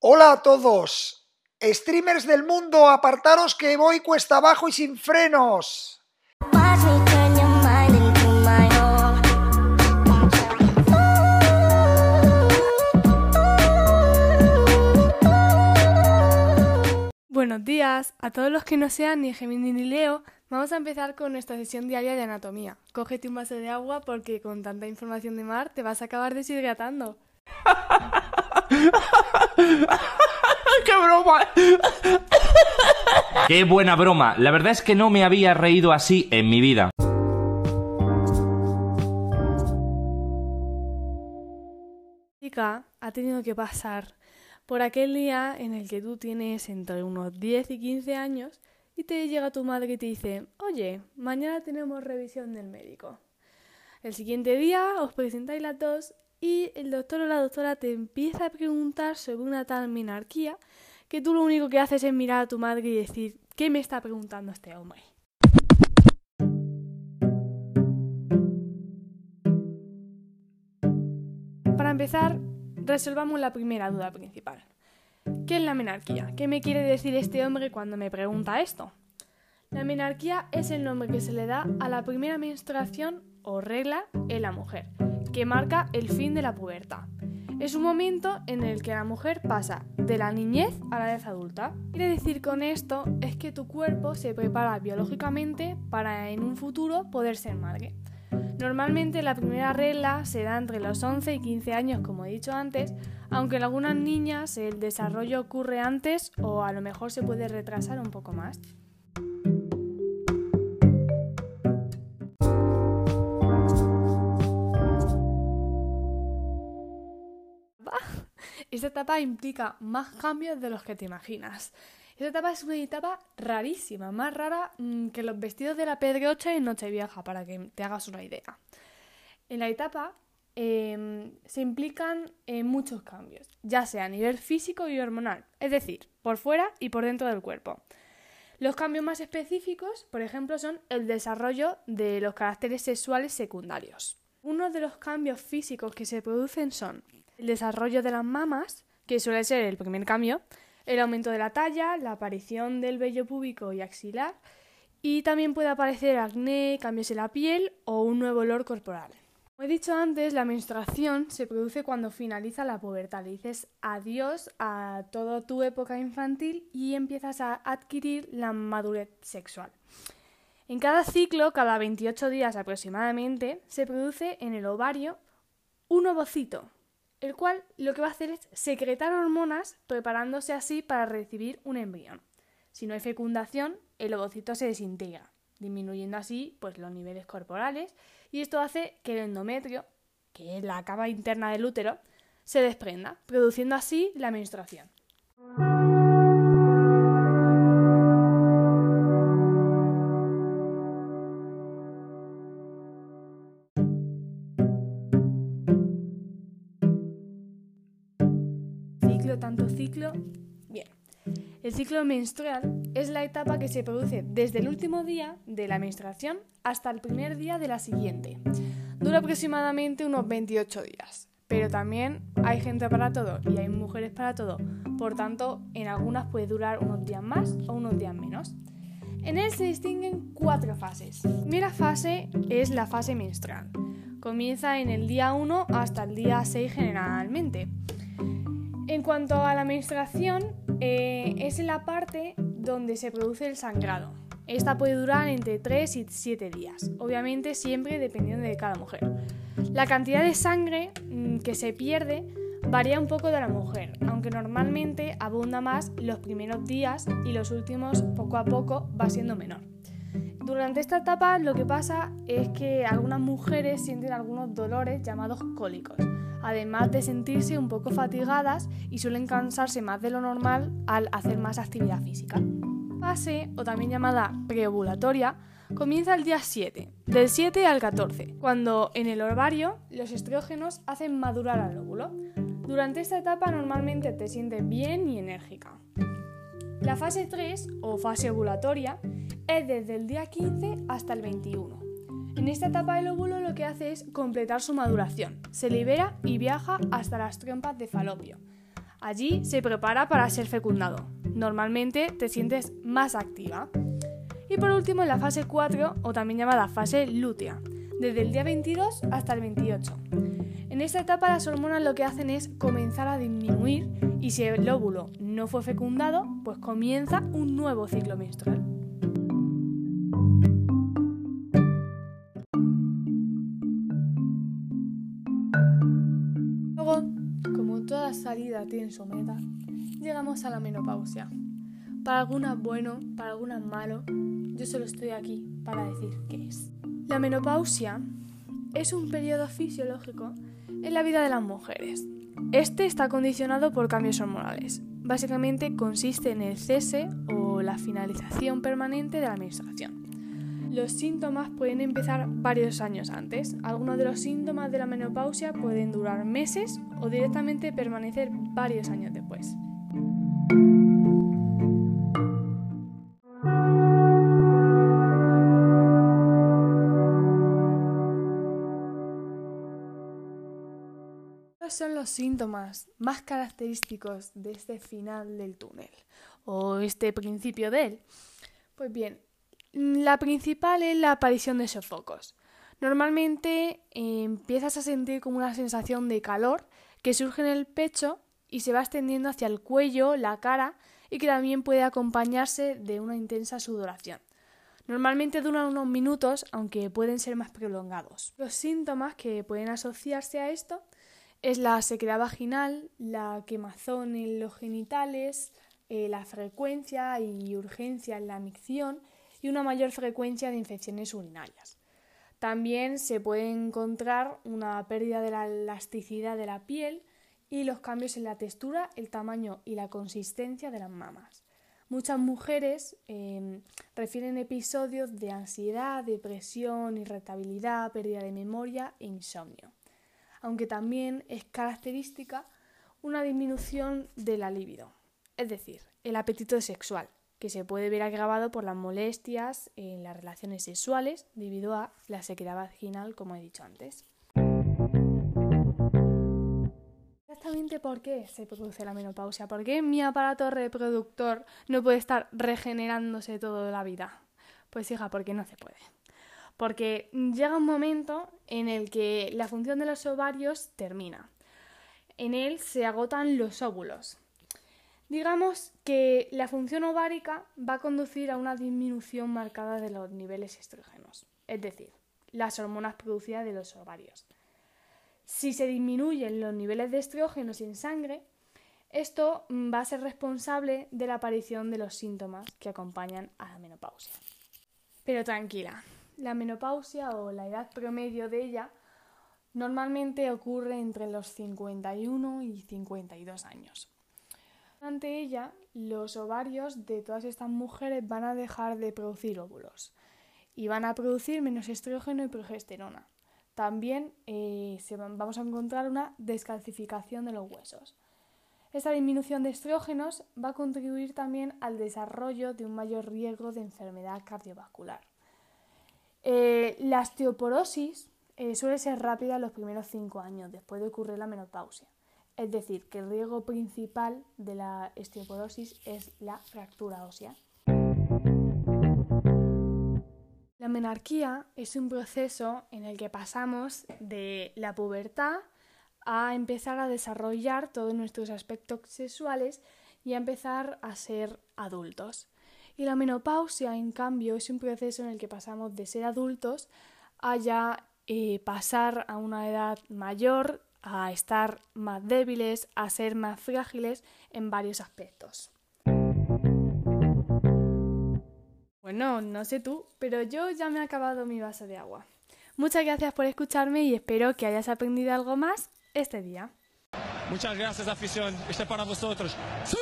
Hola a todos. Streamers del mundo, apartaros que voy cuesta abajo y sin frenos. Buenos días a todos los que no sean ni Gemini ni Leo. Vamos a empezar con nuestra sesión diaria de anatomía. Cógete un vaso de agua porque con tanta información de mar te vas a acabar deshidratando. ¡Qué broma! ¡Qué buena broma! La verdad es que no me había reído así en mi vida. chica ha tenido que pasar por aquel día en el que tú tienes entre unos 10 y 15 años y te llega tu madre y te dice, oye, mañana tenemos revisión del médico. El siguiente día os presentáis las dos y el doctor o la doctora te empieza a preguntar sobre una tal minarquía que tú lo único que haces es mirar a tu madre y decir, ¿qué me está preguntando este hombre? Para empezar, resolvamos la primera duda principal. ¿Qué es la menarquía? ¿Qué me quiere decir este hombre cuando me pregunta esto? La menarquía es el nombre que se le da a la primera menstruación o regla en la mujer, que marca el fin de la pubertad. Es un momento en el que la mujer pasa de la niñez a la edad adulta. Quiere decir con esto es que tu cuerpo se prepara biológicamente para en un futuro poder ser madre. Normalmente la primera regla se da entre los 11 y 15 años, como he dicho antes, aunque en algunas niñas el desarrollo ocurre antes o a lo mejor se puede retrasar un poco más. Esta etapa implica más cambios de los que te imaginas. Esta etapa es una etapa rarísima, más rara mm, que los vestidos de la Pedroche en Nochevieja, para que te hagas una idea. En la etapa em, se implican eh, muchos cambios, ya sea a nivel físico y hormonal, es decir, por fuera y por dentro del cuerpo. Los cambios más específicos, por ejemplo, son el desarrollo de los caracteres sexuales secundarios. Uno de los cambios físicos que se producen son el desarrollo de las mamas, que suele ser el primer cambio, el aumento de la talla, la aparición del vello púbico y axilar, y también puede aparecer acné, cambios en la piel o un nuevo olor corporal. Como he dicho antes, la menstruación se produce cuando finaliza la pubertad. Dices adiós a toda tu época infantil y empiezas a adquirir la madurez sexual. En cada ciclo, cada 28 días aproximadamente, se produce en el ovario un ovocito, el cual lo que va a hacer es secretar hormonas preparándose así para recibir un embrión. Si no hay fecundación, el ovocito se desintegra, disminuyendo así pues, los niveles corporales y esto hace que el endometrio, que es la capa interna del útero, se desprenda, produciendo así la menstruación. Tanto ciclo. Bien. El ciclo menstrual es la etapa que se produce desde el último día de la menstruación hasta el primer día de la siguiente. Dura aproximadamente unos 28 días, pero también hay gente para todo y hay mujeres para todo. Por tanto, en algunas puede durar unos días más o unos días menos. En él se distinguen cuatro fases. La primera fase es la fase menstrual. Comienza en el día 1 hasta el día 6 generalmente. En cuanto a la menstruación, eh, es la parte donde se produce el sangrado. Esta puede durar entre 3 y 7 días, obviamente siempre dependiendo de cada mujer. La cantidad de sangre mm, que se pierde varía un poco de la mujer, aunque normalmente abunda más los primeros días y los últimos poco a poco va siendo menor. Durante esta etapa lo que pasa es que algunas mujeres sienten algunos dolores llamados cólicos, además de sentirse un poco fatigadas y suelen cansarse más de lo normal al hacer más actividad física. Fase, o también llamada preovulatoria, comienza el día 7, del 7 al 14, cuando en el ovario los estrógenos hacen madurar al óvulo. Durante esta etapa normalmente te sientes bien y enérgica. La fase 3, o fase ovulatoria, es desde el día 15 hasta el 21. En esta etapa el óvulo lo que hace es completar su maduración, se libera y viaja hasta las trompas de falopio. Allí se prepara para ser fecundado. Normalmente te sientes más activa. Y por último, en la fase 4, o también llamada fase lútea, desde el día 22 hasta el 28. En esta etapa las hormonas lo que hacen es comenzar a disminuir y si el óvulo no fue fecundado, pues comienza un nuevo ciclo menstrual. Toda salida tiene su meta, llegamos a la menopausia. Para algunas bueno, para algunas malo, yo solo estoy aquí para decir qué es. La menopausia es un periodo fisiológico en la vida de las mujeres. Este está condicionado por cambios hormonales. Básicamente consiste en el cese o la finalización permanente de la menstruación. Los síntomas pueden empezar varios años antes. Algunos de los síntomas de la menopausia pueden durar meses o directamente permanecer varios años después. ¿Cuáles son los síntomas más característicos de este final del túnel o este principio de él? Pues bien, la principal es la aparición de sofocos. Normalmente eh, empiezas a sentir como una sensación de calor que surge en el pecho y se va extendiendo hacia el cuello, la cara y que también puede acompañarse de una intensa sudoración. Normalmente duran unos minutos, aunque pueden ser más prolongados. Los síntomas que pueden asociarse a esto es la sequedad vaginal, la quemazón en los genitales, eh, la frecuencia y urgencia en la micción y una mayor frecuencia de infecciones urinarias. También se puede encontrar una pérdida de la elasticidad de la piel y los cambios en la textura, el tamaño y la consistencia de las mamas. Muchas mujeres eh, refieren episodios de ansiedad, depresión, irritabilidad, pérdida de memoria e insomnio. Aunque también es característica una disminución de la libido, es decir, el apetito sexual, que se puede ver agravado por las molestias en las relaciones sexuales debido a la sequedad vaginal, como he dicho antes. Exactamente por qué se produce la menopausia, por qué mi aparato reproductor no puede estar regenerándose toda la vida. Pues hija, porque no se puede. Porque llega un momento en el que la función de los ovarios termina. En él se agotan los óvulos, Digamos que la función ovárica va a conducir a una disminución marcada de los niveles estrógenos, es decir, las hormonas producidas de los ovarios. Si se disminuyen los niveles de estrógenos en sangre, esto va a ser responsable de la aparición de los síntomas que acompañan a la menopausia. Pero tranquila, la menopausia o la edad promedio de ella normalmente ocurre entre los 51 y 52 años. Ante ella, los ovarios de todas estas mujeres van a dejar de producir óvulos y van a producir menos estrógeno y progesterona. También eh, vamos a encontrar una descalcificación de los huesos. Esta disminución de estrógenos va a contribuir también al desarrollo de un mayor riesgo de enfermedad cardiovascular. Eh, la osteoporosis eh, suele ser rápida en los primeros cinco años después de ocurrir la menopausia. Es decir, que el riesgo principal de la osteoporosis es la fractura ósea. La menarquía es un proceso en el que pasamos de la pubertad a empezar a desarrollar todos nuestros aspectos sexuales y a empezar a ser adultos. Y la menopausia, en cambio, es un proceso en el que pasamos de ser adultos a ya eh, pasar a una edad mayor a estar más débiles, a ser más frágiles en varios aspectos. Bueno, no sé tú, pero yo ya me he acabado mi vaso de agua. Muchas gracias por escucharme y espero que hayas aprendido algo más este día. Muchas gracias, afición. Este es para vosotros. ¡Sí!